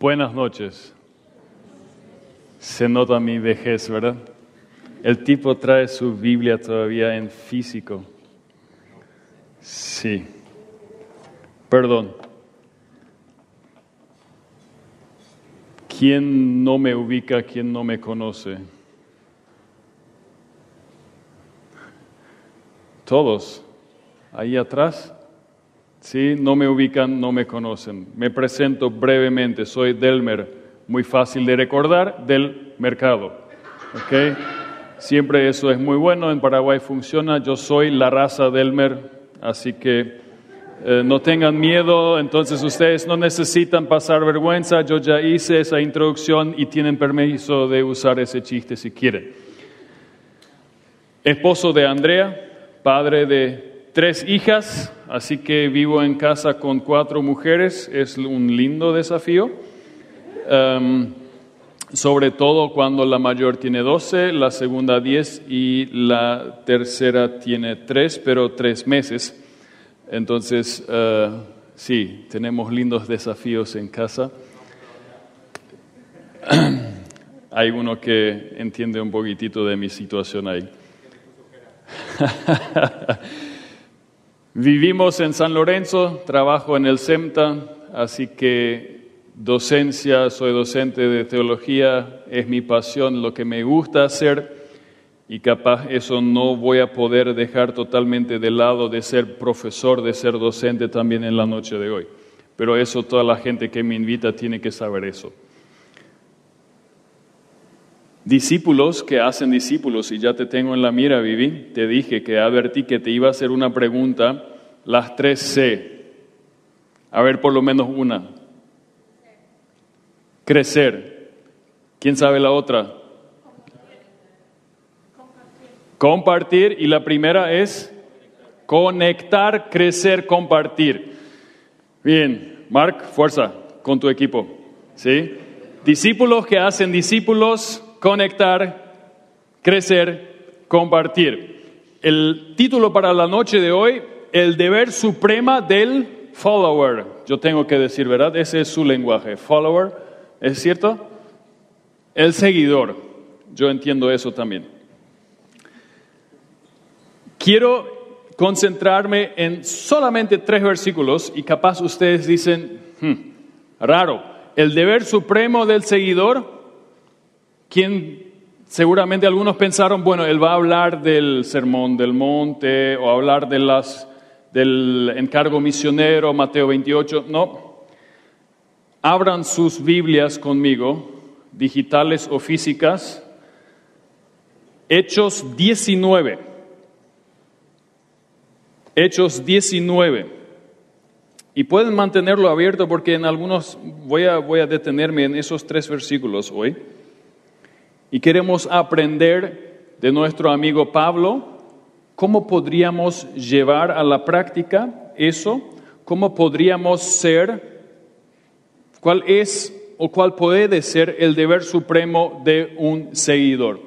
Buenas noches. Se nota mi vejez, ¿verdad? El tipo trae su Biblia todavía en físico. Sí. Perdón. ¿Quién no me ubica, quién no me conoce? Todos. Ahí atrás. Sí, no me ubican, no me conocen. Me presento brevemente. Soy Delmer, muy fácil de recordar, del mercado. ¿Okay? Siempre eso es muy bueno. En Paraguay funciona. Yo soy la raza Delmer, así que eh, no tengan miedo. Entonces ustedes no necesitan pasar vergüenza. Yo ya hice esa introducción y tienen permiso de usar ese chiste si quieren. Esposo de Andrea, padre de tres hijas, así que vivo en casa con cuatro mujeres, es un lindo desafío. Em, sobre todo cuando la mayor tiene 12, la segunda 10 y la tercera tiene 3, pero 3 meses. Entonces, eh, sí, tenemos lindos desafíos en casa. Hay uno que entiende un poquitito de mi situación ahí. Vivimos en San Lorenzo, trabajo en el SEMTA, así que docencia, soy docente de teología, es mi pasión, lo que me gusta hacer y capaz eso no voy a poder dejar totalmente de lado de ser profesor, de ser docente también en la noche de hoy. Pero eso toda la gente que me invita tiene que saber eso. Discípulos que hacen discípulos, y ya te tengo en la mira, Vivi, te dije que advertí que te iba a hacer una pregunta, las tres C. A ver, por lo menos una. Crecer. ¿Quién sabe la otra? Compartir. Y la primera es conectar, crecer, compartir. Bien, Mark, fuerza con tu equipo. ¿Sí? Discípulos que hacen discípulos conectar, crecer, compartir. El título para la noche de hoy, el deber suprema del follower. Yo tengo que decir, ¿verdad? Ese es su lenguaje. Follower, ¿es cierto? El seguidor. Yo entiendo eso también. Quiero concentrarme en solamente tres versículos y capaz ustedes dicen, hmm, raro, el deber supremo del seguidor quien seguramente algunos pensaron, bueno, él va a hablar del sermón del monte o hablar de las, del encargo misionero, Mateo 28. No, abran sus Biblias conmigo, digitales o físicas, Hechos 19. Hechos 19. Y pueden mantenerlo abierto porque en algunos voy a, voy a detenerme en esos tres versículos hoy. Y queremos aprender de nuestro amigo Pablo cómo podríamos llevar a la práctica eso, cómo podríamos ser, cuál es o cuál puede ser el deber supremo de un seguidor.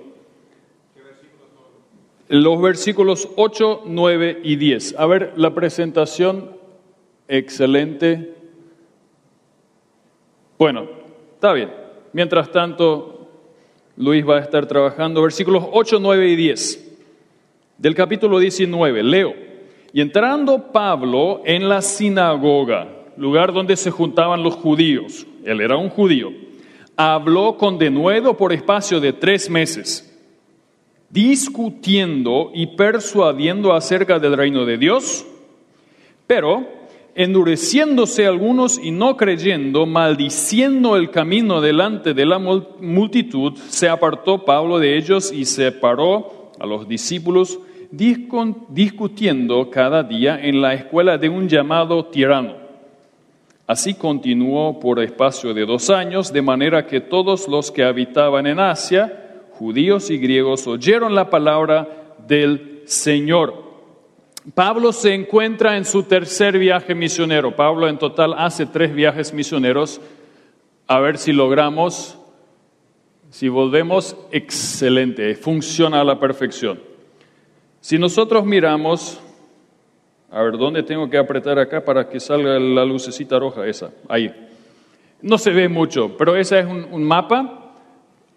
Los versículos 8, 9 y 10. A ver, la presentación, excelente. Bueno, está bien. Mientras tanto, Luis va a estar trabajando. Versículos 8, 9 y 10 del capítulo 19. Leo. Y entrando Pablo en la sinagoga, lugar donde se juntaban los judíos, él era un judío, habló con denuedo por espacio de tres meses, discutiendo y persuadiendo acerca del reino de Dios, pero endureciéndose algunos y no creyendo, maldiciendo el camino delante de la multitud, se apartó Pablo de ellos y separó a los discípulos, discutiendo cada día en la escuela de un llamado tirano. Así continuó por espacio de dos años, de manera que todos los que habitaban en Asia, judíos y griegos, oyeron la palabra del Señor. Pablo se encuentra en su tercer viaje misionero. Pablo en total hace tres viajes misioneros. A ver si logramos, si volvemos, excelente, funciona a la perfección. Si nosotros miramos, a ver, ¿dónde tengo que apretar acá para que salga la lucecita roja esa? Ahí. No se ve mucho, pero ese es un, un mapa.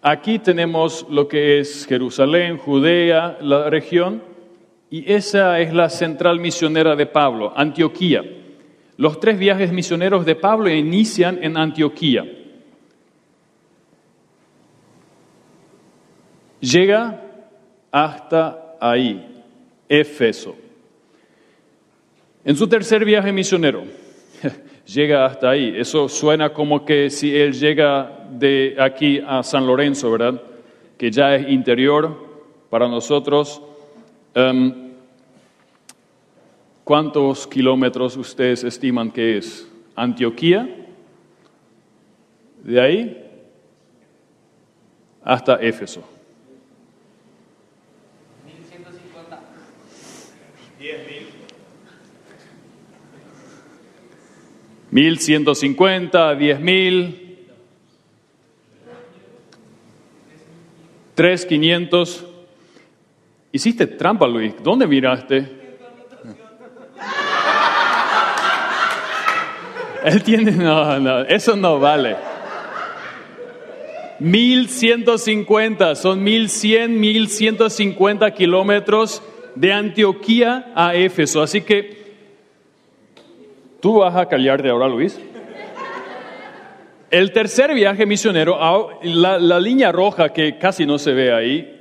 Aquí tenemos lo que es Jerusalén, Judea, la región, y esa es la central misionera de Pablo, Antioquía. Los tres viajes misioneros de Pablo inician en Antioquía. Llega hasta ahí, Éfeso. En su tercer viaje misionero, llega hasta ahí. Eso suena como que si él llega de aquí a San Lorenzo, ¿verdad? Que ya es interior para nosotros. Em, ¿Cuántos kilómetros ustedes estiman que es? Antioquía, de ahí hasta Éfeso. 1150. 10.000. 1150, 10.000. 3.500. Hiciste trampa, Luis. ¿Dónde miraste? Él tiene, no, no, eso no vale. 1150, son 1100, 1150 kilómetros de Antioquía a Éfeso. Así que, ¿tú vas a de ahora, Luis? El tercer viaje misionero, la, la línea roja que casi no se ve ahí,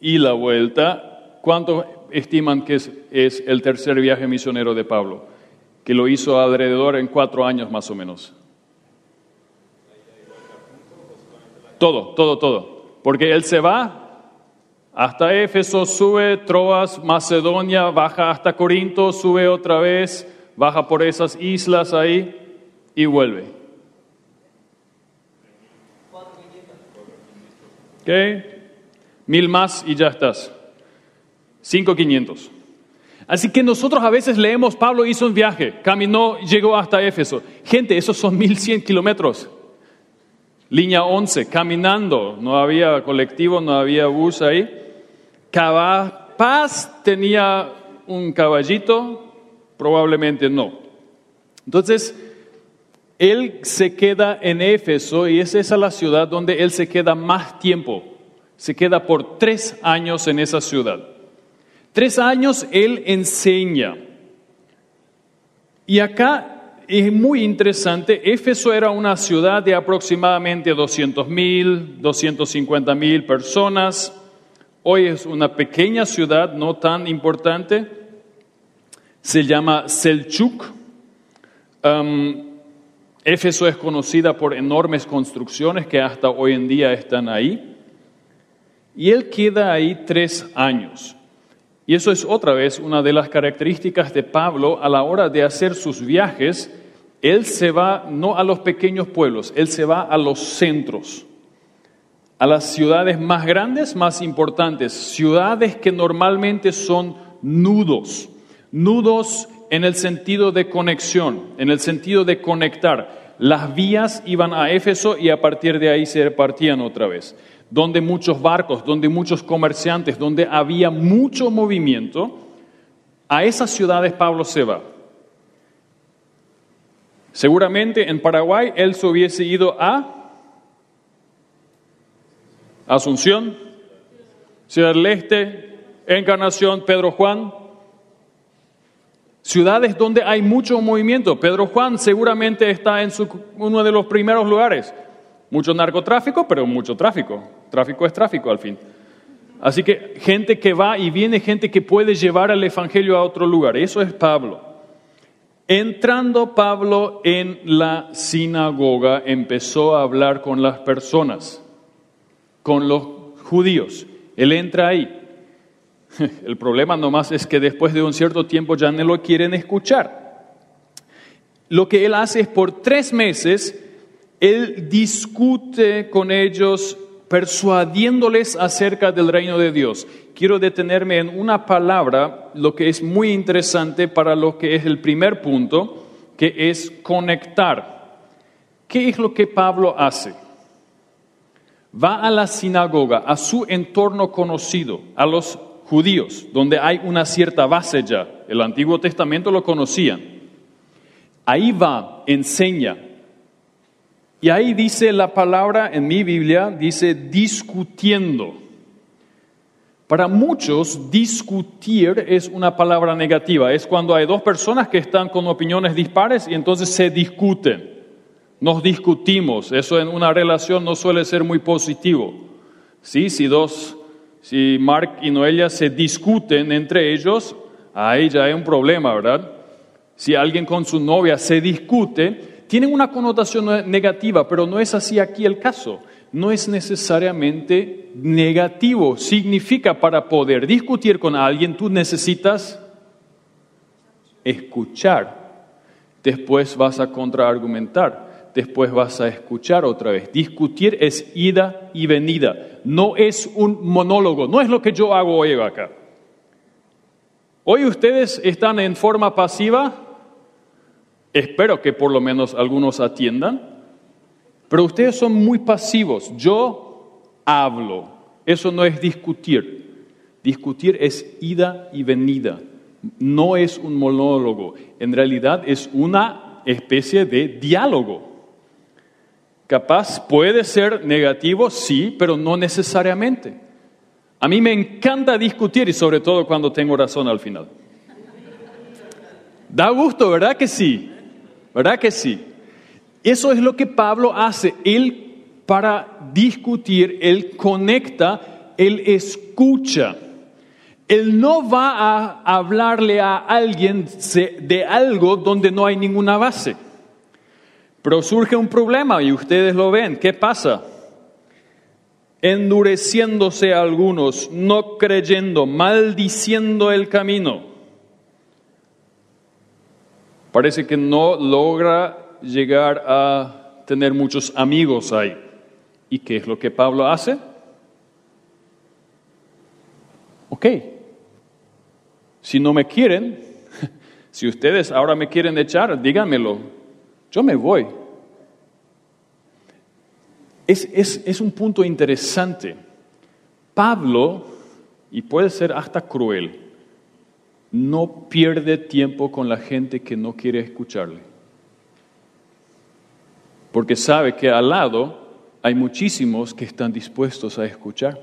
y la vuelta, ¿cuánto estiman que es, es el tercer viaje misionero de Pablo? Que lo hizo alrededor en cuatro años más o menos. Todo, todo, todo. Porque él se va hasta Éfeso, sube Troas, Macedonia, baja hasta Corinto, sube otra vez, baja por esas islas ahí y vuelve. ¿Ok? Mil más y ya estás. Cinco quinientos. Así que nosotros a veces leemos, Pablo hizo un viaje, caminó, llegó hasta Éfeso. Gente, esos son 1100 kilómetros. Línea 11, caminando, no había colectivo, no había bus ahí. Paz tenía un caballito, probablemente no. Entonces, él se queda en Éfeso y es esa la ciudad donde él se queda más tiempo. Se queda por tres años en esa ciudad. Tres años él enseña. Y acá es muy interesante, Éfeso era una ciudad de aproximadamente 200 mil, 250 mil personas. Hoy es una pequeña ciudad, no tan importante. Se llama Selchuk. Éfeso es conocida por enormes construcciones que hasta hoy en día están ahí. Y él queda ahí tres años. Y eso es otra vez una de las características de Pablo a la hora de hacer sus viajes. Él se va no a los pequeños pueblos, él se va a los centros, a las ciudades más grandes, más importantes, ciudades que normalmente son nudos, nudos en el sentido de conexión, en el sentido de conectar. Las vías iban a Éfeso y a partir de ahí se repartían otra vez donde muchos barcos, donde muchos comerciantes, donde había mucho movimiento, a esas ciudades Pablo se va. Seguramente en Paraguay él se hubiese ido a Asunción, Ciudad del Este, Encarnación, Pedro Juan. Ciudades donde hay mucho movimiento. Pedro Juan seguramente está en uno de los primeros lugares. Mucho narcotráfico, pero mucho tráfico. Tráfico es tráfico al fin. Así que gente que va y viene, gente que puede llevar el Evangelio a otro lugar. Eso es Pablo. Entrando Pablo en la sinagoga, empezó a hablar con las personas, con los judíos. Él entra ahí. El problema nomás es que después de un cierto tiempo ya no lo quieren escuchar. Lo que él hace es por tres meses él discute con ellos persuadiéndoles acerca del reino de Dios. Quiero detenerme en una palabra, lo que es muy interesante para lo que es el primer punto, que es conectar. ¿Qué es lo que Pablo hace? Va a la sinagoga, a su entorno conocido, a los judíos, donde hay una cierta base ya. El Antiguo Testamento lo conocían. Ahí va, enseña, Y ahí dice la palabra en mi Biblia, dice discutiendo. Para muchos, discutir es una palabra negativa. Es cuando hay dos personas que están con opiniones dispares y entonces se discuten. Nos discutimos. Eso en una relación no suele ser muy positivo. ¿Sí? Si dos, si Mark y Noelia se discuten entre ellos, ahí ya hay un problema, ¿verdad? Si alguien con su novia se discute, tienen una connotación negativa, pero no es así aquí el caso no es necesariamente negativo. Significa para poder discutir con alguien tú necesitas escuchar. Después vas a contraargumentar. Después vas a escuchar otra vez. Discutir es ida y venida. No es un monólogo. No es lo que yo hago hoy acá. Hoy ustedes están en forma pasiva. Espero que por lo menos algunos atiendan. Pero ustedes son muy pasivos. Yo hablo. Eso no es discutir. Discutir es ida y venida. No es un monólogo. En realidad es una especie de diálogo. Capaz puede ser negativo, sí, pero no necesariamente. A mí me encanta discutir y sobre todo cuando tengo razón al final. Da gusto, ¿verdad que sí? ¿Verdad que sí? Eso es lo que Pablo hace. Él para discutir, él conecta, él escucha. Él no va a hablarle a alguien de algo donde no hay ninguna base. Pero surge un problema y ustedes lo ven. ¿Qué pasa? Endureciéndose algunos, no creyendo, maldiciendo el camino. Parece que no logra llegar a tener muchos amigos ahí. ¿Y qué es lo que Pablo hace? Ok, si no me quieren, si ustedes ahora me quieren echar, díganmelo, yo me voy. Es, es un punto interesante. Pablo, y puede ser hasta cruel, no pierde tiempo con la gente que no quiere escucharle porque sabe que al lado hay muchísimos que están dispuestos a escuchar.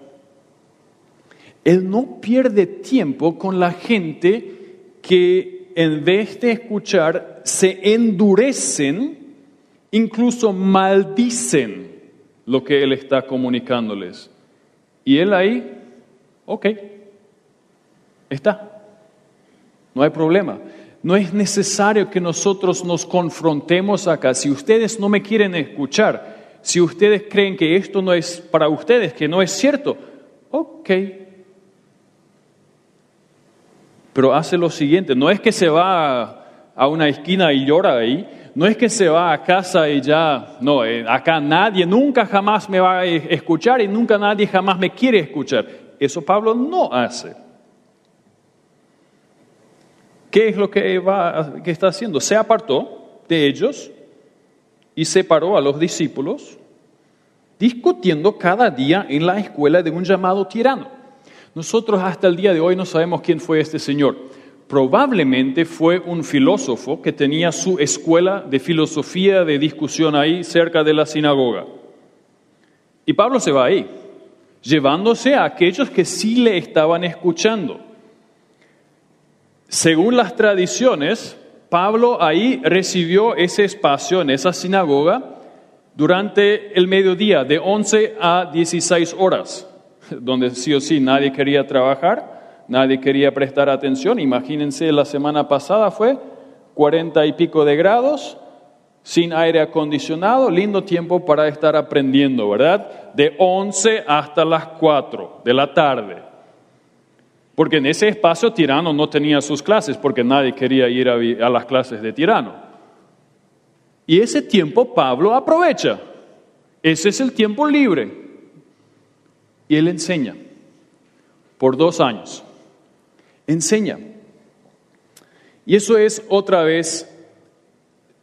Él no pierde tiempo con la gente que en vez de escuchar se endurecen, incluso maldicen lo que Él está comunicándoles. Y Él ahí, ok, está, no hay problema. No es necesario que nosotros nos confrontemos acá. Si ustedes no me quieren escuchar, si ustedes creen que esto no es para ustedes, que no es cierto, ok. Pero hace lo siguiente, no es que se va a una esquina y llora ahí, no es que se va a casa y ya, no, eh, acá nadie nunca jamás me va a escuchar y nunca nadie jamás me quiere escuchar. Eso Pablo no hace. ¿Qué es lo que, va, que está haciendo? Se apartó de ellos y separó a los discípulos, discutiendo cada día en la escuela de un llamado tirano. Nosotros hasta el día de hoy no sabemos quién fue este señor. Probablemente fue un filósofo que tenía su escuela de filosofía, de discusión ahí cerca de la sinagoga. Y Pablo se va ahí, llevándose a aquellos que sí le estaban escuchando. Según las tradiciones, Pablo ahí recibió ese espacio en esa sinagoga durante el mediodía, de 11 a 16 horas, donde sí o sí nadie quería trabajar, nadie quería prestar atención. Imagínense, la semana pasada fue 40 y pico de grados, sin aire acondicionado, lindo tiempo para estar aprendiendo, ¿verdad? De 11 hasta las 4 de la tarde. Porque en ese espacio Tirano no tenía sus clases porque nadie quería ir a, las clases de Tirano. Y ese tiempo Pablo aprovecha. Ese es el tiempo libre. Y él enseña por dos años. Enseña. Y eso es otra vez,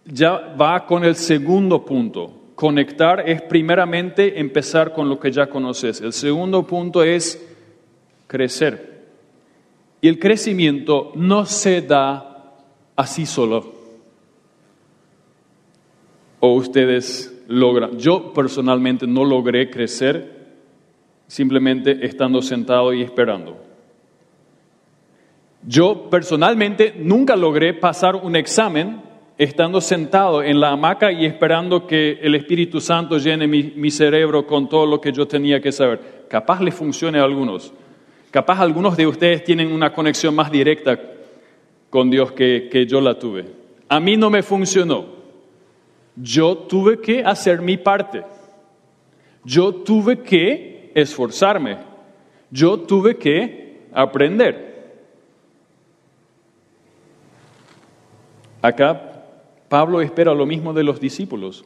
ya va con el segundo punto. Conectar es primeramente empezar con lo que ya conoces. El segundo punto es crecer. Y el crecimiento no se da así solo. o ustedes logran. Yo personalmente no logré crecer simplemente estando sentado y esperando. Yo personalmente nunca logré pasar un examen estando sentado en la hamaca y esperando que el Espíritu Santo llene mi, cerebro con todo lo que yo tenía que saber. Capaz le funcione a algunos. Capaz algunos de ustedes tienen una conexión más directa con Dios que, que yo la tuve. A mí no me funcionó. Yo tuve que hacer mi parte. Yo tuve que esforzarme. Yo tuve que aprender. Acá Pablo espera lo mismo de los discípulos.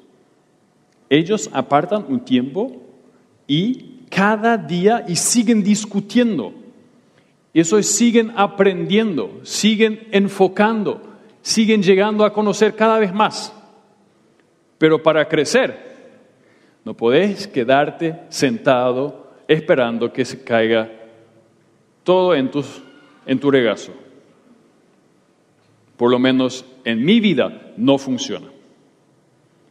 Ellos apartan un tiempo y cada día y siguen discutiendo. Eso es, siguen aprendiendo, siguen enfocando, siguen llegando a conocer cada vez más. Pero para crecer, no podés quedarte sentado esperando que se caiga todo en, tus, en tu regazo. Por lo menos en mi vida no funciona.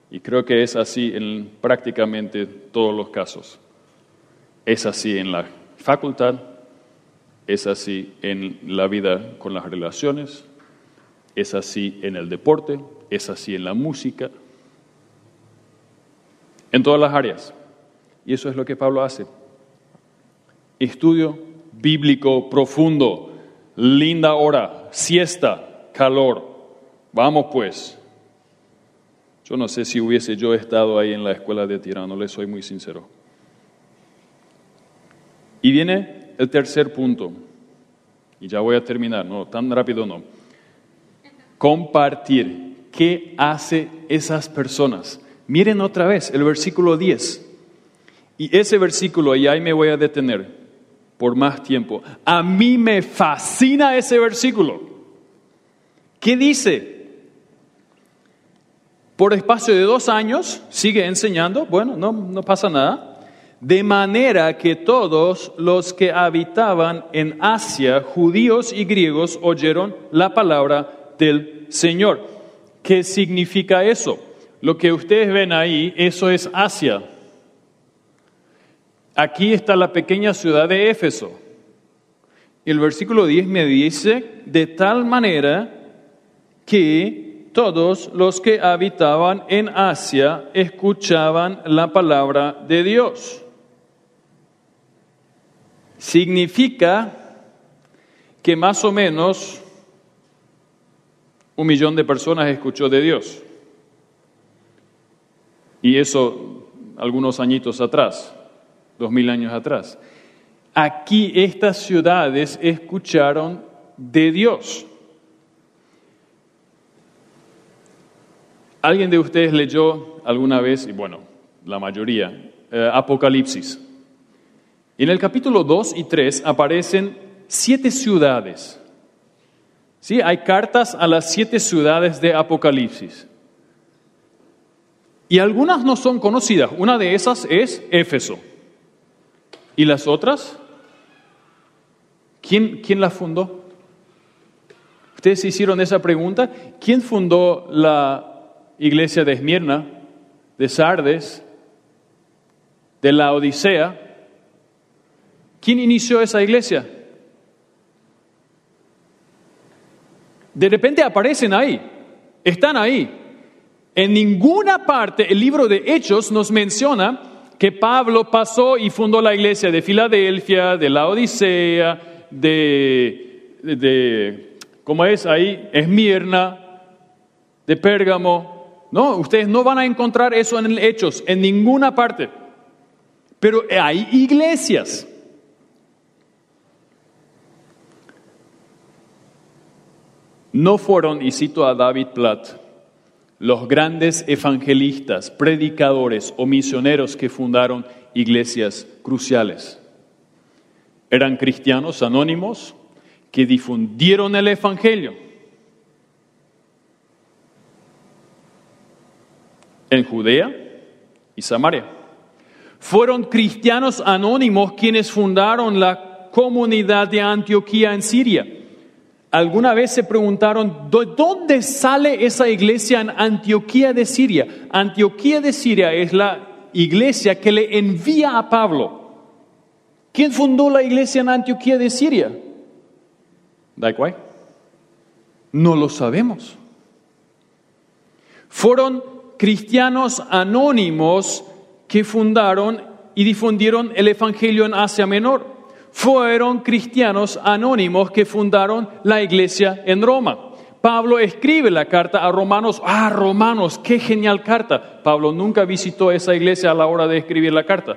Y creo que es así en prácticamente todos los casos. Es así en la facultad, es así en la vida con las relaciones, es así en el deporte, es así en la música, en todas las áreas. Y eso es lo que Pablo hace. Estudio bíblico profundo, linda hora, siesta, calor. Vamos pues. Yo no sé si hubiese yo estado ahí en la escuela de tirano, le soy muy sincero. Y viene el tercer punto, y ya voy a terminar, no, tan rápido no. Compartir. ¿Qué hace esas personas? Miren otra vez el versículo 10. Y ese versículo, y ahí me voy a detener por más tiempo. A mí me fascina ese versículo. ¿Qué dice? Por espacio de dos años sigue enseñando, bueno, no, no pasa nada, de manera que todos los que habitaban en Asia, judíos y griegos, oyeron la palabra del Señor. ¿Qué significa eso? Lo que ustedes ven ahí, eso es Asia. Aquí está la pequeña ciudad de Éfeso. El versículo 10 me dice, de tal manera que todos los que habitaban en Asia escuchaban la palabra de Dios. Significa que más o menos un millón de personas escuchó de Dios. Y eso algunos añitos atrás, dos mil años atrás. Aquí estas ciudades escucharon de Dios. ¿Alguien de ustedes leyó alguna vez, y bueno, la mayoría, eh, Apocalipsis? En el capítulo 2 y 3 aparecen siete ciudades. ¿Sí? Hay cartas a las siete ciudades de Apocalipsis. Y algunas no son conocidas. Una de esas es Éfeso. ¿Y las otras? ¿Quién, quién las fundó? Ustedes hicieron esa pregunta. ¿Quién fundó la iglesia de Esmirna, de Sardes, de la Odisea. ¿Quién inició esa iglesia? De repente aparecen ahí, están ahí. En ninguna parte el libro de Hechos nos menciona que Pablo pasó y fundó la iglesia de Filadelfia, de la Odisea, de, de ¿cómo es ahí? Esmirna, de Pérgamo. No, ustedes no van a encontrar eso en Hechos, en ninguna parte. Pero hay iglesias. No fueron, y cito a David Platt, los grandes evangelistas, predicadores o misioneros que fundaron iglesias cruciales. Eran cristianos anónimos que difundieron el Evangelio en Judea y Samaria. Fueron cristianos anónimos quienes fundaron la comunidad de Antioquía en Siria. Alguna vez se preguntaron, ¿de dónde sale esa iglesia en Antioquía de Siria? Antioquía de Siria es la iglesia que le envía a Pablo. ¿Quién fundó la iglesia en Antioquía de Siria? igual? No lo sabemos. Fueron cristianos anónimos que fundaron y difundieron el Evangelio en Asia Menor. Fueron cristianos anónimos que fundaron la iglesia en Roma. Pablo escribe la carta a Romanos. Ah, Romanos, qué genial carta. Pablo nunca visitó esa iglesia a la hora de escribir la carta.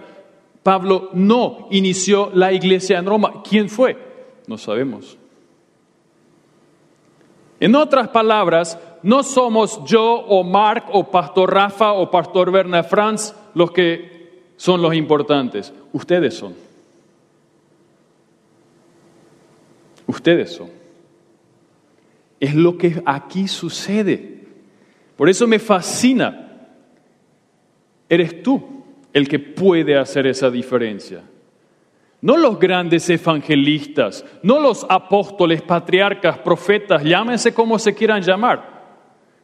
Pablo no inició la iglesia en Roma. ¿Quién fue? No sabemos. En otras palabras, no somos yo o Mark o Pastor Rafa o Pastor Werner Franz los que son los importantes. Ustedes son. Ustedes son. Es lo que aquí sucede. Por eso me fascina. Eres tú el que puede hacer esa diferencia. No los grandes evangelistas, no los apóstoles, patriarcas, profetas, llámense como se quieran llamar.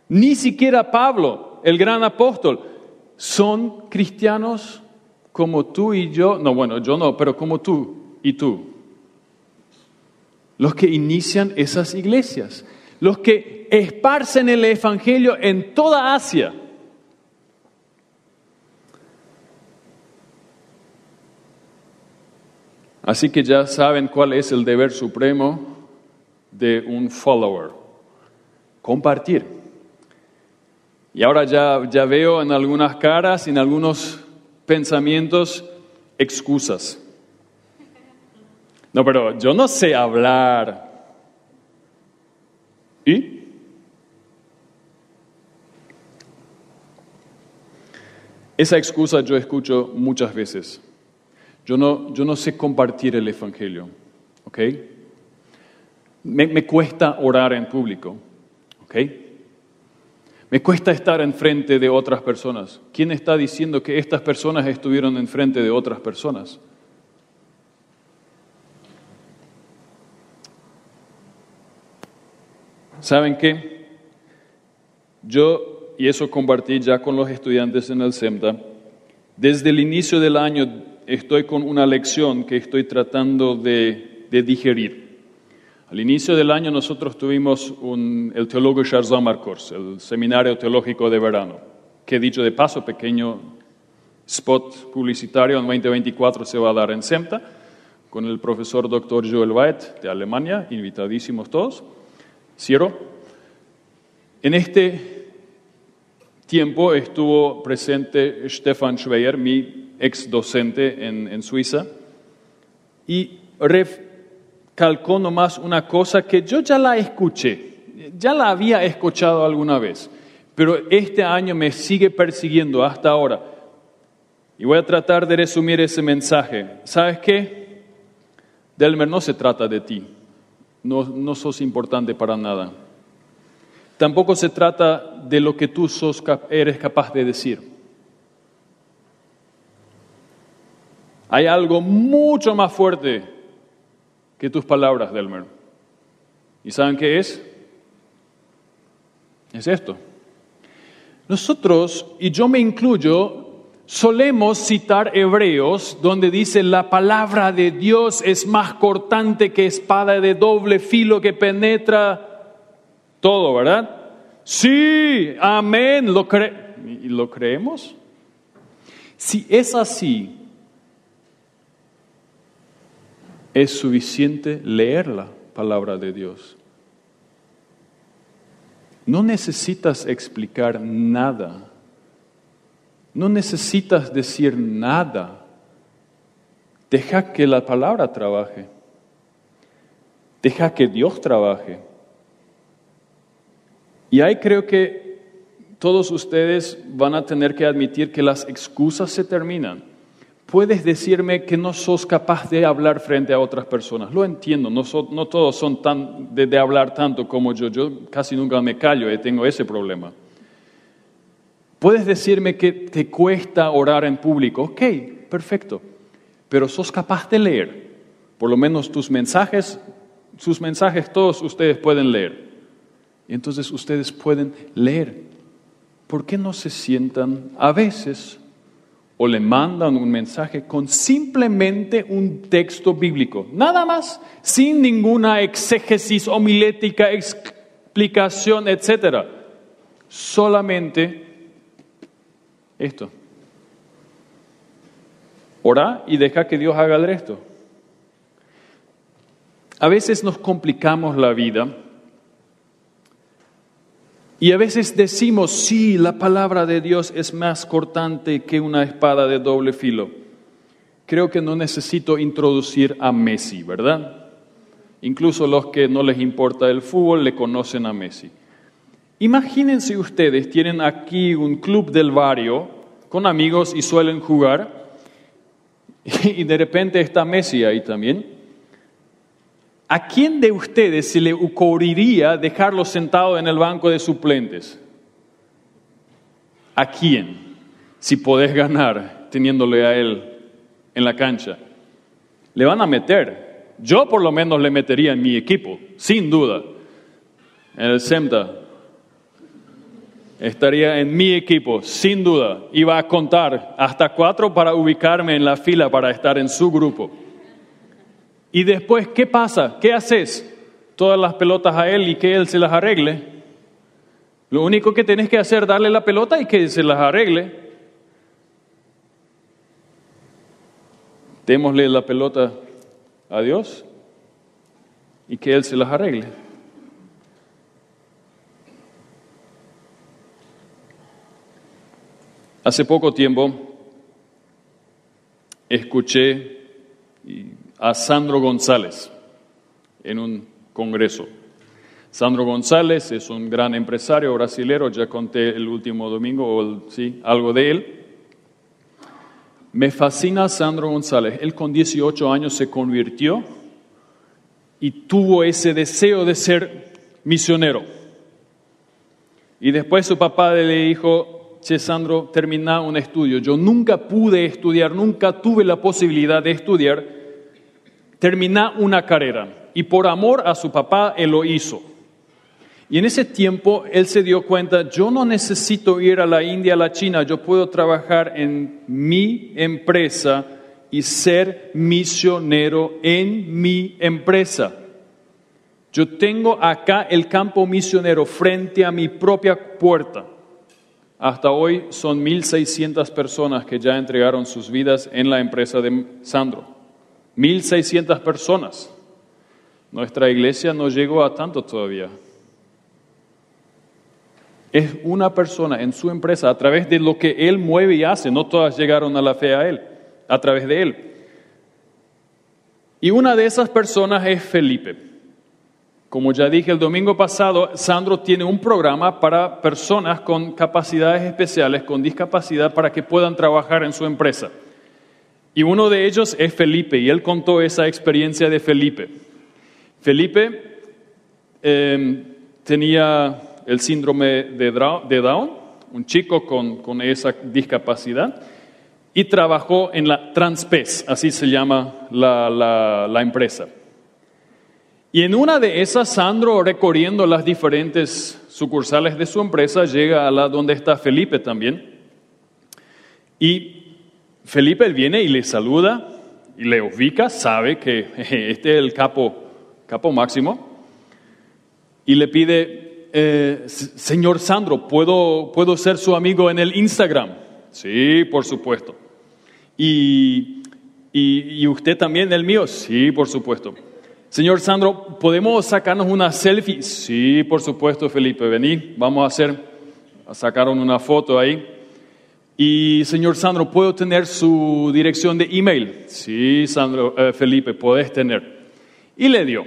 Ni siquiera Pablo, el gran apóstol, son cristianos como tú y yo. No, bueno, yo no, pero como tú y tú. Los que inician esas iglesias, los que esparcen el Evangelio en toda Asia. Así que ya saben cuál es el deber supremo de un follower. Compartir. Y ahora ya, ya veo en algunas caras, en algunos pensamientos, excusas. No, pero yo no sé hablar. ¿Y? Esa excusa yo escucho muchas veces. Yo no, yo no sé compartir el Evangelio, ¿ok? Me, me cuesta orar en público, ¿ok? Me cuesta estar enfrente de otras personas. ¿Quién está diciendo que estas personas estuvieron enfrente de otras personas? ¿Saben qué? Yo, y eso compartí ya con los estudiantes en el SEMTA, desde el inicio del año estoy con una lección que estoy tratando de, digerir. Al inicio del año nosotros tuvimos el teólogo Sharzam Marcos, el seminario teológico de verano, que dicho de paso, pequeño spot publicitario en 2024 se va a dar en SEMTA con el profesor doctor Joel White de Alemania, invitadísimos todos. Cierro. En este tiempo estuvo presente Stefan Schweyer, mi ex docente en, Suiza, y recalcó nomás una cosa que yo ya la escuché, ya la había escuchado alguna vez, pero este año me sigue persiguiendo hasta ahora. Y voy a tratar de resumir ese mensaje. ¿Sabes qué? Delmer, no se trata de ti. No, no sos importante para nada. Tampoco se trata de lo que tú sos, eres capaz de decir. Hay algo mucho más fuerte que tus palabras, Delmer. ¿Y saben qué es? Es esto. Nosotros, y yo me incluyo, solemos citar Hebreos donde dice la palabra de Dios es más cortante que espada de doble filo que penetra todo, ¿verdad? Sí, amén. ¿Lo, ¿Y lo creemos? Si es así, es suficiente leer la palabra de Dios. No necesitas explicar nada. No necesitas decir nada. Deja que la palabra trabaje. Deja que Dios trabaje. Y ahí creo que todos ustedes van a tener que admitir que las excusas se terminan puedes decirme que no sos capaz de hablar frente a otras personas. Lo entiendo, no, todos son tan de, hablar tanto como yo. Yo casi nunca me callo y tengo ese problema. Puedes decirme que te cuesta orar en público. Ok, perfecto. Pero sos capaz de leer. Por lo menos tus mensajes sus mensajes todos ustedes pueden leer. Entonces ustedes pueden leer. ¿Por qué no se sientan a veces o le mandan un mensaje con simplemente un texto bíblico? Nada más, sin ninguna exégesis homilética, explicación, etc. Solamente esto. Ora y deja que Dios haga el resto. A veces nos complicamos la vida y a veces decimos, sí, la palabra de Dios es más cortante que una espada de doble filo. Creo que no necesito introducir a Messi, ¿verdad? Incluso los que no les importa el fútbol le conocen a Messi. Imagínense ustedes, tienen aquí un club del barrio con amigos y suelen jugar y de repente está Messi ahí también. ¿A quién de ustedes se le ocurriría dejarlo sentado en el banco de suplentes? ¿A quién? Si podés ganar teniéndole a él en la cancha. Le van a meter. Yo por lo menos le metería en mi equipo, sin duda. En el SEMTA. Estaría en mi equipo, sin duda. Iba a contar hasta cuatro para ubicarme en la fila para estar en su grupo. Y después, ¿qué pasa? ¿Qué haces? Todas las pelotas a él y que él se las arregle. Lo único que tenés que hacer es darle la pelota y que se las arregle. Démosle la pelota a Dios y que Él se las arregle. Hace poco tiempo escuché a Sandro González en un congreso. Sandro González es un gran empresario brasilero, ya conté el último domingo, sí, algo de él. Me fascina Sandro González. Él con 18 años se convirtió y tuvo ese deseo de ser misionero. Y después su papá le dijo, che Sandro, termina un estudio. Yo nunca pude estudiar, nunca tuve la posibilidad de estudiar termina una carrera y por amor a su papá él lo hizo. Y en ese tiempo él se dio cuenta, yo no necesito ir a la India, a la China, yo puedo trabajar en mi empresa y ser misionero en mi empresa. Yo tengo acá el campo misionero frente a mi propia puerta. Hasta hoy son 1.600 personas que ya entregaron sus vidas en la empresa de Sandro. 1.600 personas. Nuestra iglesia no llegó a tanto todavía. Es una persona en su empresa a través de lo que él mueve y hace. No todas llegaron a la fe a él, a través de él. Y una de esas personas es Felipe. Como ya dije el domingo pasado, Sandro tiene un programa para personas con capacidades especiales, con discapacidad, para que puedan trabajar en su empresa. Y uno de ellos es Felipe, y él contó esa experiencia de Felipe. Felipe em, tenía el síndrome de Down, un chico con, esa discapacidad, y trabajó en la Transpes, así se llama la, la empresa. Y en una de esas, Sandro, recorriendo las diferentes sucursales de su empresa, llega a la donde está Felipe también. Y Felipe viene y le saluda y le ubica, sabe que este es el capo, capo máximo, y le pide, eh, señor Sandro, ¿puedo, ¿puedo ser su amigo en el Instagram? Sí, por supuesto. ¿Y, y, usted también el mío? Sí, por supuesto. Señor Sandro, ¿podemos sacarnos una selfie? Sí, por supuesto, Felipe, vení, vamos a hacer, a sacar una foto ahí. Y señor Sandro, ¿puedo tener su dirección de email? Sí, Sandro, eh, Felipe, puedes tener. Y le dio.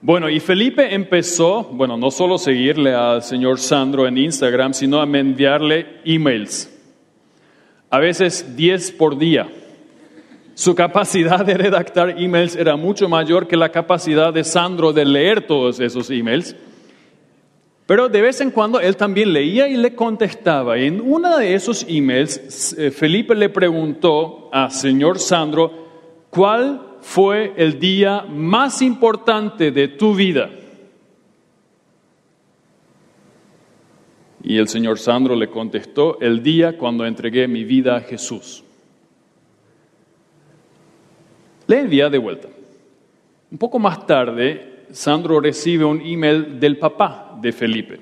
Bueno, y Felipe empezó, bueno, no solo seguirle al señor Sandro en Instagram, sino a enviarle emails. A veces 10 por día. Su capacidad de redactar emails era mucho mayor que la capacidad de Sandro de leer todos esos emails. Pero de vez en cuando él también leía y le contestaba. En uno de esos emails, eh, Felipe le preguntó a señor Sandro, ¿cuál fue el día más importante de tu vida? Y el señor Sandro le contestó, el día cuando entregué mi vida a Jesús. Envía de vuelta. Un poco más tarde, Sandro recibe un email del papá de Felipe.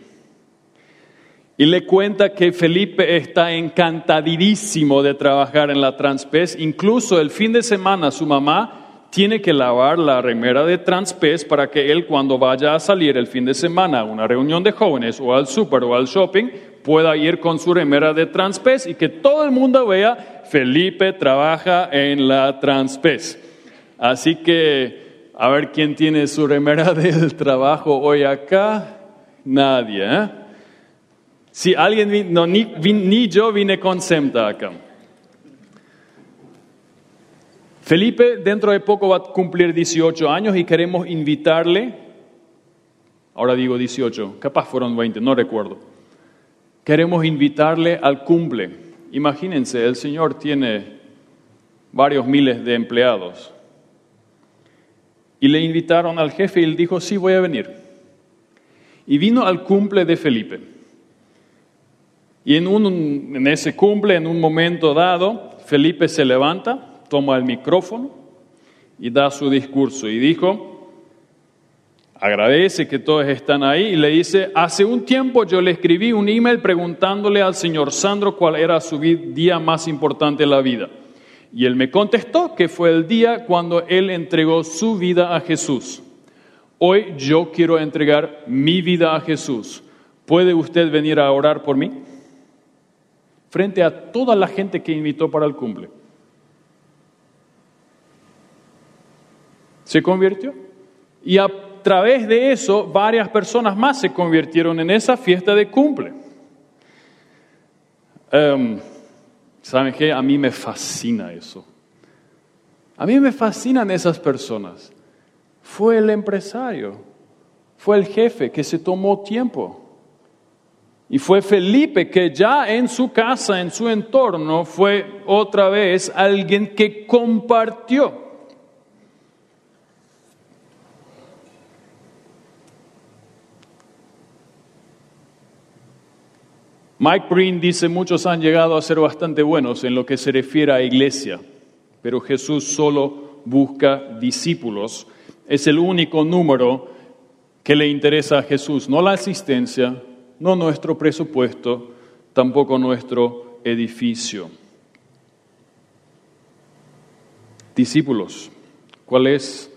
Y le cuenta que Felipe está encantadísimo de trabajar en la Transpes. Incluso el fin de semana su mamá tiene que lavar la remera de Transpes para que él cuando vaya a salir el fin de semana a una reunión de jóvenes o al súper o al shopping pueda ir con su remera de Transpes y que todo el mundo vea Felipe trabaja en la Transpes. Así que, a ver quién tiene su remera del trabajo hoy acá. Nadie, ¿eh? Si alguien, no, ni, ni yo vine con SEMTA acá. Felipe dentro de poco va a cumplir 18 años y queremos invitarle, ahora digo 18, capaz fueron 20, no recuerdo. Queremos invitarle al cumple. Imagínense, el Señor tiene varios miles de empleados. Y le invitaron al jefe y él dijo, sí, voy a venir. Y vino al cumple de Felipe. Y en, un, en ese cumple, en un momento dado, Felipe se levanta, toma el micrófono y da su discurso. Y dijo, agradece que todos están ahí y le dice, hace un tiempo yo le escribí un email preguntándole al señor Sandro cuál era su día más importante en la vida. Y él me contestó que fue el día cuando él entregó su vida a Jesús. Hoy yo quiero entregar mi vida a Jesús. ¿Puede usted venir a orar por mí? Frente a toda la gente que invitó para el cumple. Se convirtió. Y a través de eso, varias personas más se convirtieron en esa fiesta de cumple. Em, ¿Saben qué? A mí me fascina eso. A mí me fascinan esas personas. Fue el empresario, fue el jefe que se tomó tiempo. Y fue Felipe que ya en su casa, en su entorno, fue otra vez alguien que compartió. Mike Breen dice, muchos han llegado a ser bastante buenos en lo que se refiere a iglesia, pero Jesús solo busca discípulos. Es el único número que le interesa a Jesús, no la asistencia, no nuestro presupuesto, tampoco nuestro edificio. Discípulos, ¿cuál es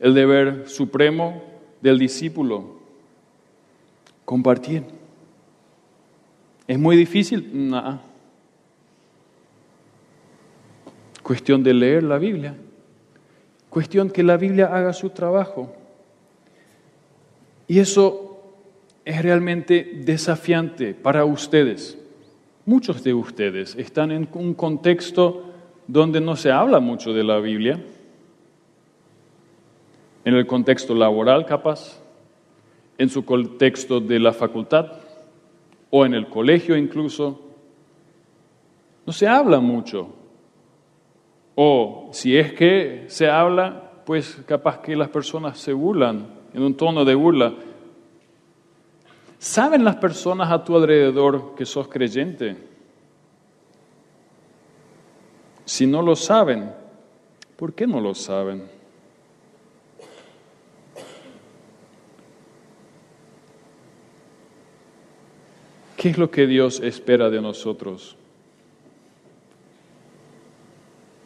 el deber supremo del discípulo? Compartir. ¿Es muy difícil? No. Cuestión de leer la Biblia. Cuestión que la Biblia haga su trabajo. Y eso es realmente desafiante para ustedes. Muchos de ustedes están en un contexto donde no se habla mucho de la Biblia. En el contexto laboral, capaz. En su contexto de la facultad o en el colegio incluso, no se habla mucho. O si es que se habla, pues capaz que las personas se burlan en un tono de burla. ¿Saben las personas a tu alrededor que sos creyente? Si no lo saben, ¿por qué no lo saben? ¿Qué es lo que Dios espera de nosotros?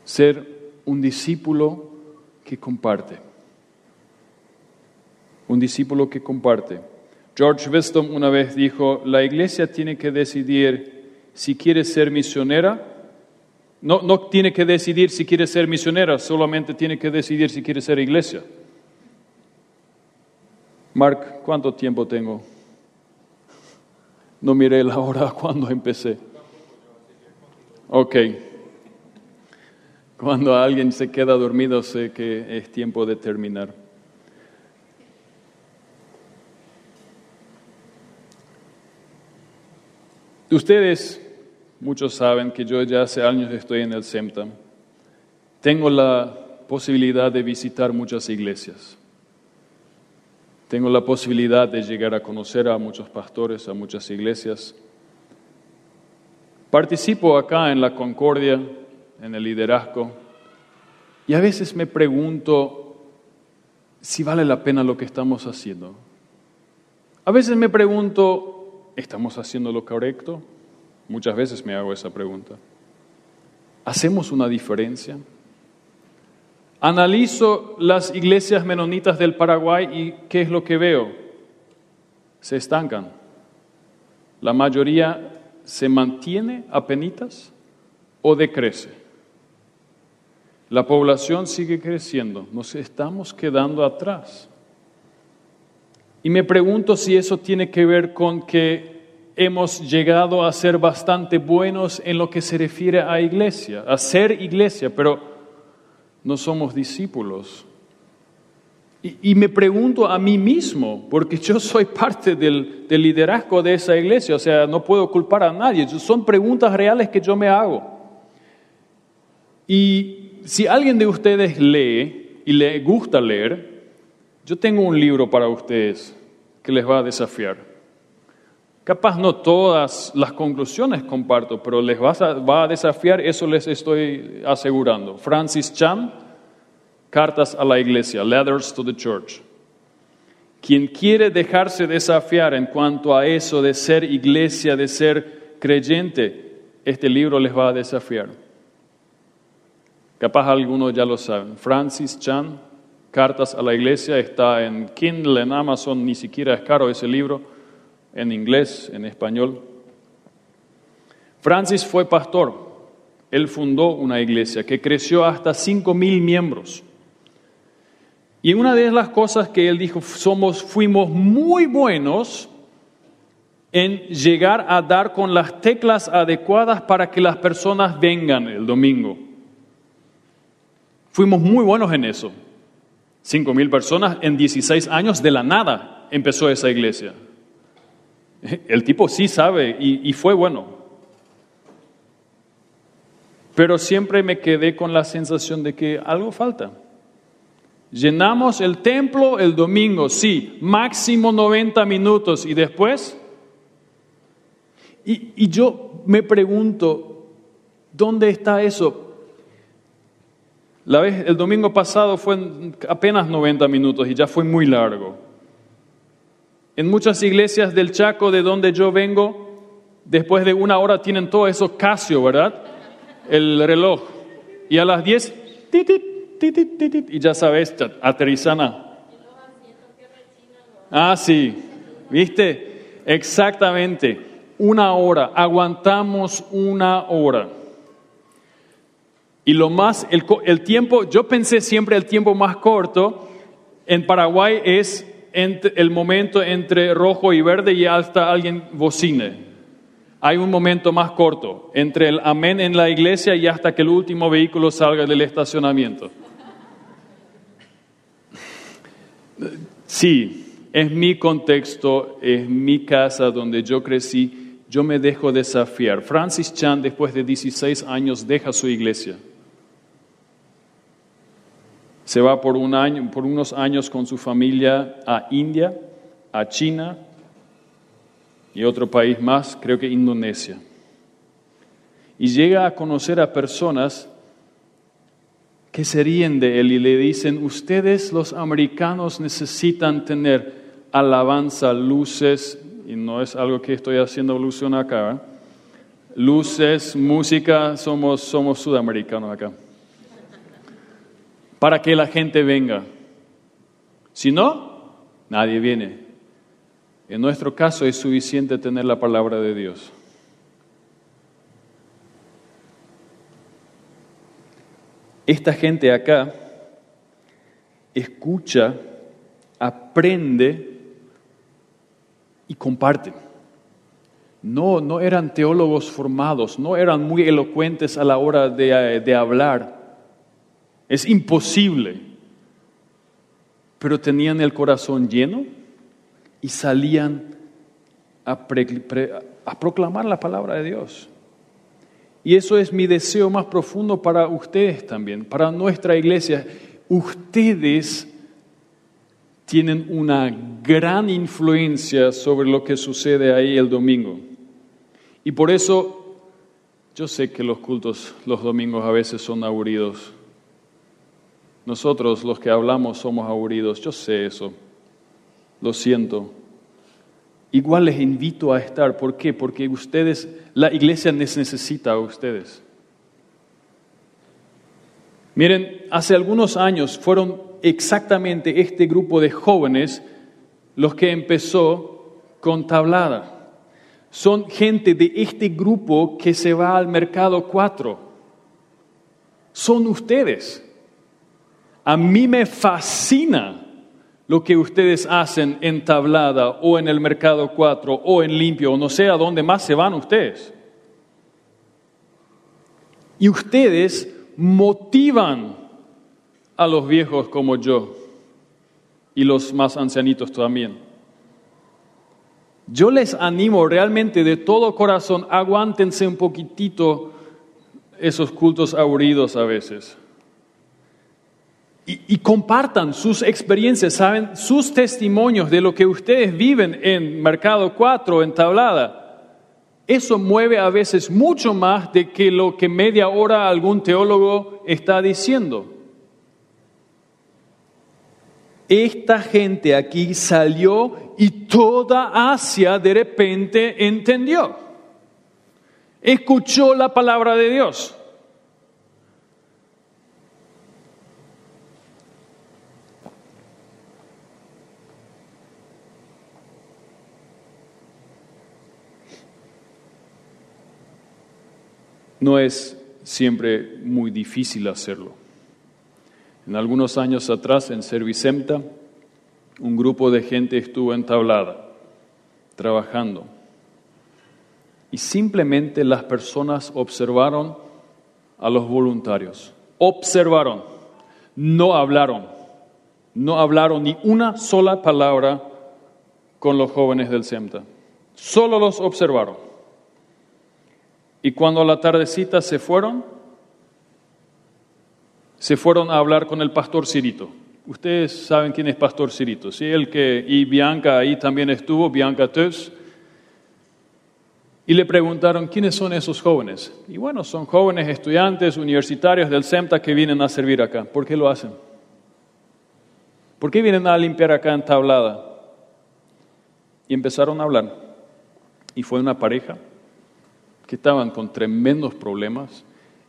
Ser un discípulo que comparte. Un discípulo que comparte. George Wisdom una vez dijo, la iglesia tiene que decidir si quiere ser misionera. No, no tiene que decidir si quiere ser misionera, solamente tiene que decidir si quiere ser iglesia. Mark, ¿cuánto tiempo tengo? No miré la hora cuando empecé. Ok. Cuando alguien se queda dormido sé que es tiempo de terminar. Ustedes, muchos saben que yo ya hace años estoy en el SEMTA. Tengo la posibilidad de visitar muchas iglesias. Tengo la posibilidad de llegar a conocer a muchos pastores, a muchas iglesias. Participo acá en la concordia, en el liderazgo, y a veces me pregunto si vale la pena lo que estamos haciendo. A veces me pregunto, ¿estamos haciendo lo correcto? Muchas veces me hago esa pregunta. ¿Hacemos una diferencia? Analizo las iglesias menonitas del Paraguay y ¿qué es lo que veo? Se estancan. La mayoría se mantiene a penitas o decrece. La población sigue creciendo, nos estamos quedando atrás. Y me pregunto si eso tiene que ver con que hemos llegado a ser bastante buenos en lo que se refiere a iglesia, a ser iglesia, pero no somos discípulos. Y, me pregunto a mí mismo, porque yo soy parte del, del, liderazgo de esa iglesia, o sea, no puedo culpar a nadie, son preguntas reales que yo me hago. Y si alguien de ustedes lee y le gusta leer, yo tengo un libro para ustedes que les va a desafiar. Capaz no todas las conclusiones comparto, pero les va a, desafiar, eso les estoy asegurando. Francis Chan, Cartas a la Iglesia, Letters to the Church. Quien quiere dejarse desafiar en cuanto a eso de ser iglesia, de ser creyente, este libro les va a desafiar. Capaz algunos ya lo saben. Francis Chan, Cartas a la Iglesia, está en Kindle, en Amazon, ni siquiera es caro ese libro en inglés, en español. Francis fue pastor. Él fundó una iglesia que creció hasta cinco mil miembros. Y una de las cosas que él dijo, somos, fuimos muy buenos en llegar a dar con las teclas adecuadas para que las personas vengan el domingo. Fuimos muy buenos en eso. Cinco mil personas en 16 años de la nada empezó esa iglesia. El tipo sí sabe y, fue bueno. Pero siempre me quedé con la sensación de que algo falta. Llenamos el templo el domingo, sí, máximo 90 minutos y después. Y, y, yo me pregunto, ¿dónde está eso? La vez, el domingo pasado fue apenas 90 minutos y ya fue muy largo. En muchas iglesias del Chaco, de donde yo vengo, después de una hora tienen todo eso Casio, ¿verdad? El reloj. Y a las 10, y ya sabes, aterrizana. Ah, sí, ¿viste? Exactamente, una hora, aguantamos una hora. Y lo más, el, el tiempo, yo pensé siempre el tiempo más corto en Paraguay es el momento entre rojo y verde y hasta alguien bocine. Hay un momento más corto entre el amén en la iglesia y hasta que el último vehículo salga del estacionamiento. Sí, es mi contexto, es mi casa donde yo crecí, yo me dejo desafiar. Francis Chan, después de 16 años, deja su iglesia se va por, un año, por unos años con su familia a India, a China y otro país más, creo que Indonesia. Y llega a conocer a personas que se ríen de él y le dicen, ustedes los americanos necesitan tener alabanza, luces, y no es algo que estoy haciendo alusión acá, ¿eh? luces, música, somos, somos sudamericanos acá para que la gente venga. Si no, nadie viene. En nuestro caso es suficiente tener la palabra de Dios. Esta gente acá escucha, aprende y comparte. No, no eran teólogos formados, no eran muy elocuentes a la hora de, de hablar, es imposible. Pero tenían el corazón lleno y salían a, proclamar la palabra de Dios. Y eso es mi deseo más profundo para ustedes también, para nuestra iglesia. Ustedes tienen una gran influencia sobre lo que sucede ahí el domingo. Y por eso yo sé que los cultos los domingos a veces son aburridos. Nosotros los que hablamos somos aburridos, yo sé eso, lo siento. Igual les invito a estar, ¿por qué? Porque ustedes, la iglesia les necesita a ustedes. Miren, hace algunos años fueron exactamente este grupo de jóvenes los que empezó con tablada. Son gente de este grupo que se va al mercado 4. Son ustedes. A mí me fascina lo que ustedes hacen en tablada o en el mercado 4 o en limpio o no sé a dónde más se van ustedes. Y ustedes motivan a los viejos como yo y los más ancianitos también. Yo les animo realmente de todo corazón, aguántense un poquitito esos cultos aburridos a veces. Y, compartan sus experiencias, saben, sus testimonios de lo que ustedes viven en Mercado 4, en Tablada. Eso mueve a veces mucho más de que lo que media hora algún teólogo está diciendo. Esta gente aquí salió y toda Asia de repente entendió. Escuchó la palabra de Dios. No es siempre muy difícil hacerlo. En algunos años atrás, en Servicemta, un grupo de gente estuvo entablada, trabajando. Y simplemente las personas observaron a los voluntarios. Observaron, no hablaron. No hablaron ni una sola palabra con los jóvenes del SEMTA. Solo los observaron. Y cuando a la tardecita se fueron, se fueron a hablar con el pastor Cirito. Ustedes saben quién es pastor Cirito, ¿sí? El que, y Bianca ahí también estuvo, Bianca Teus. Y le preguntaron, ¿quiénes son esos jóvenes? Y bueno, son jóvenes estudiantes universitarios del SEMTA que vienen a servir acá. ¿Por qué lo hacen? ¿Por qué vienen a limpiar acá en tablada? Y empezaron a hablar. Y fue una pareja que estaban con tremendos problemas,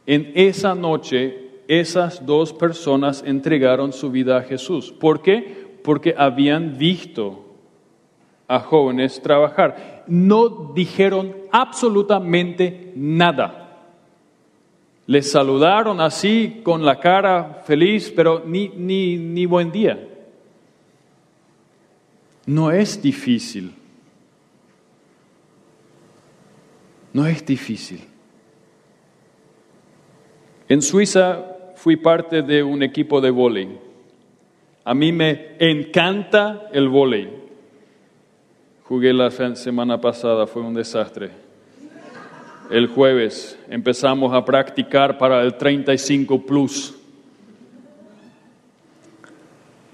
en esa noche esas dos personas entregaron su vida a Jesús. ¿Por qué? Porque habían visto a jóvenes trabajar. No dijeron absolutamente nada. Les saludaron así con la cara feliz, pero ni, ni, ni buen día. No es difícil No es difícil. En Suiza fui parte de un equipo de vóley. A mí me encanta el vóley. Jugué la semana pasada, fue un desastre. El jueves empezamos a practicar para el 35 plus.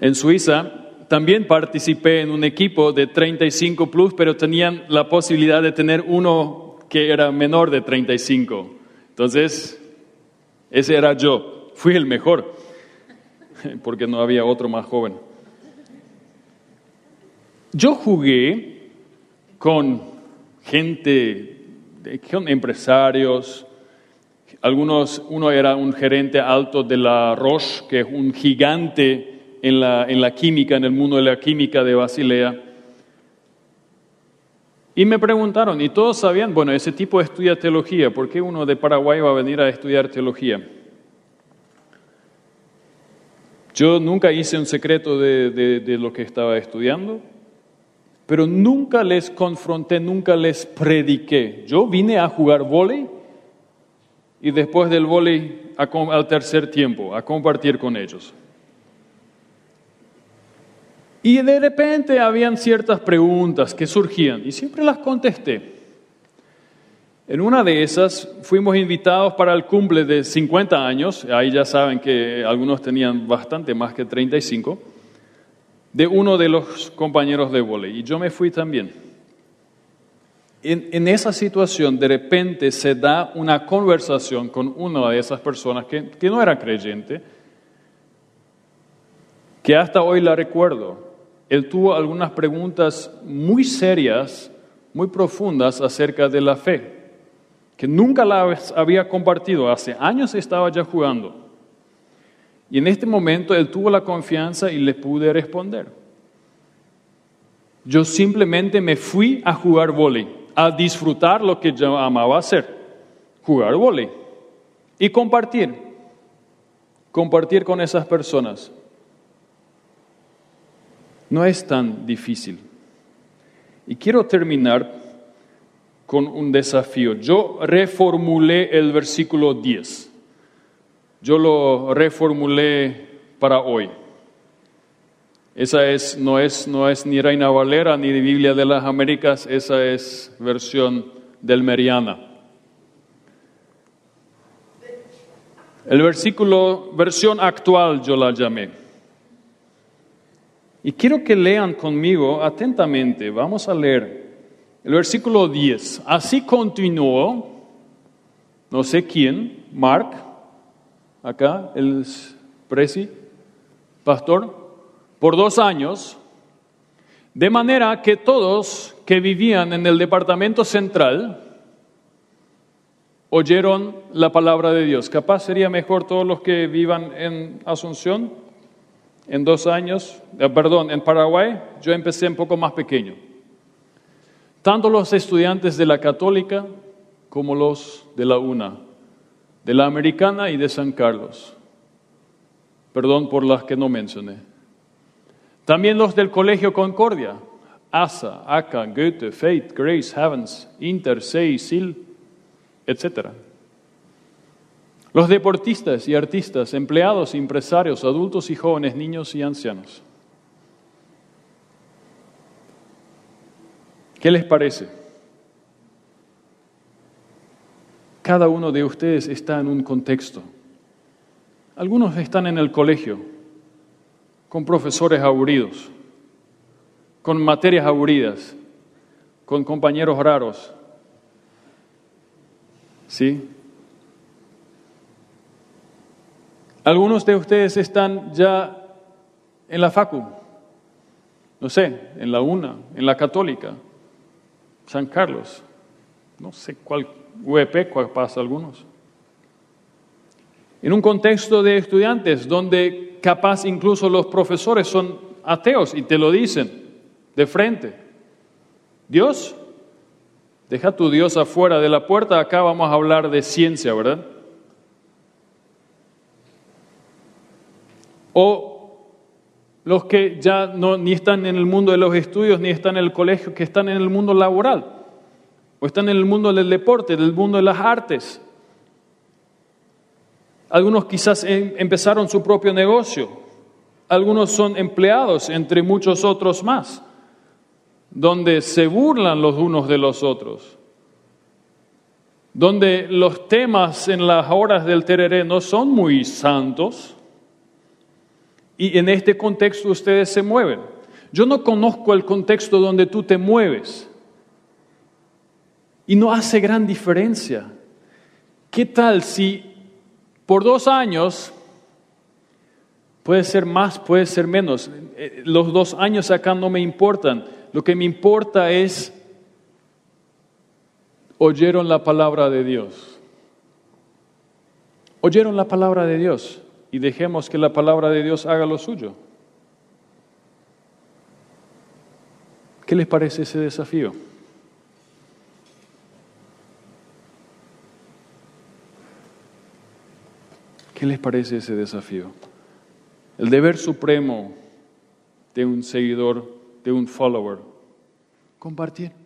En Suiza también participé en un equipo de 35 plus, pero tenían la posibilidad de tener uno que era menor de 35. Entonces, ese era yo. Fui el mejor, porque no había otro más joven. Yo jugué con gente, con empresarios, algunos, uno era un gerente alto de la Roche, que es un gigante en la, en la química, en el mundo de la química de Basilea. Y me preguntaron, y todos sabían, bueno, ese tipo estudia teología, ¿por qué uno de Paraguay va a venir a estudiar teología? Yo nunca hice un secreto de, lo que estaba estudiando, pero nunca les confronté, nunca les prediqué. Yo vine a jugar vóley y después del vóley al tercer tiempo, a compartir con ellos. Y de repente habían ciertas preguntas que surgían y siempre las contesté. En una de esas fuimos invitados para el cumple de 50 años, ahí ya saben que algunos tenían bastante más que 35, de uno de los compañeros de volei, y yo me fui también. En, en, esa situación, de repente se da una conversación con una de esas personas que, que no era creyente, que hasta hoy la recuerdo. Él tuvo algunas preguntas muy serias, muy profundas acerca de la fe que nunca la había compartido, hace años estaba ya jugando. Y en este momento él tuvo la confianza y le pude responder. Yo simplemente me fui a jugar vóley, a disfrutar lo que yo amaba hacer, jugar vóley y compartir, compartir con esas personas. No es tan difícil. Y quiero terminar con un desafío. Yo reformulé el versículo 10. Yo lo reformulé para hoy. Esa es, no, es, no es ni Reina Valera ni Biblia de las Américas, esa es versión del Meriana. El versículo, versión actual yo la llamé. Y quiero que lean conmigo atentamente, vamos a leer el versículo 10. Así continuó, no sé quién, Mark, acá, el presi, pastor, por dos años, de manera que todos que vivían en el departamento central oyeron la palabra de Dios. Capaz sería mejor todos los que vivan en Asunción, en dos años, eh, perdón, en Paraguay, yo empecé un poco más pequeño tanto los estudiantes de la católica como los de la UNA, de la americana y de San Carlos. Perdón por las que no mencioné. También los del Colegio Concordia, ASA, ACA, Goethe, Faith, Grace, Heavens, Inter, SEI, SIL, etc. Los deportistas y artistas, empleados, empresarios, adultos y jóvenes, niños y ancianos. ¿Qué les parece? Cada uno de ustedes está en un contexto. Algunos están en el colegio, con profesores aburridos, con materias aburridas, con compañeros raros. ¿Sí? Algunos de ustedes están ya en la FACU, no sé, en la UNA, en la católica, San Carlos, no sé cuál UEP, cuál pasa algunos. En un contexto de estudiantes donde capaz incluso los profesores son ateos y te lo dicen de frente. Dios, deja tu Dios afuera de la puerta, acá vamos a hablar de ciencia, ¿verdad? O los que ya no, ni están en el mundo de los estudios, ni están en el colegio, que están en el mundo laboral, o están en el mundo del deporte, del mundo de las artes. Algunos quizás em, empezaron su propio negocio, algunos son empleados, entre muchos otros más, donde se burlan los unos de los otros, donde los temas en las horas del tereré no son muy santos, y en este contexto ustedes se mueven. Yo no conozco el contexto donde tú te mueves. Y no hace gran diferencia. ¿Qué tal si por dos años, puede ser más, puede ser menos, eh, los dos años acá no me importan, lo que me importa es, oyeron la palabra de Dios. Oyeron la palabra de Dios y dejemos que la palabra de Dios haga lo suyo. ¿Qué les parece ese desafío? ¿Qué les parece ese desafío? El deber supremo de un seguidor, de un follower, compartir.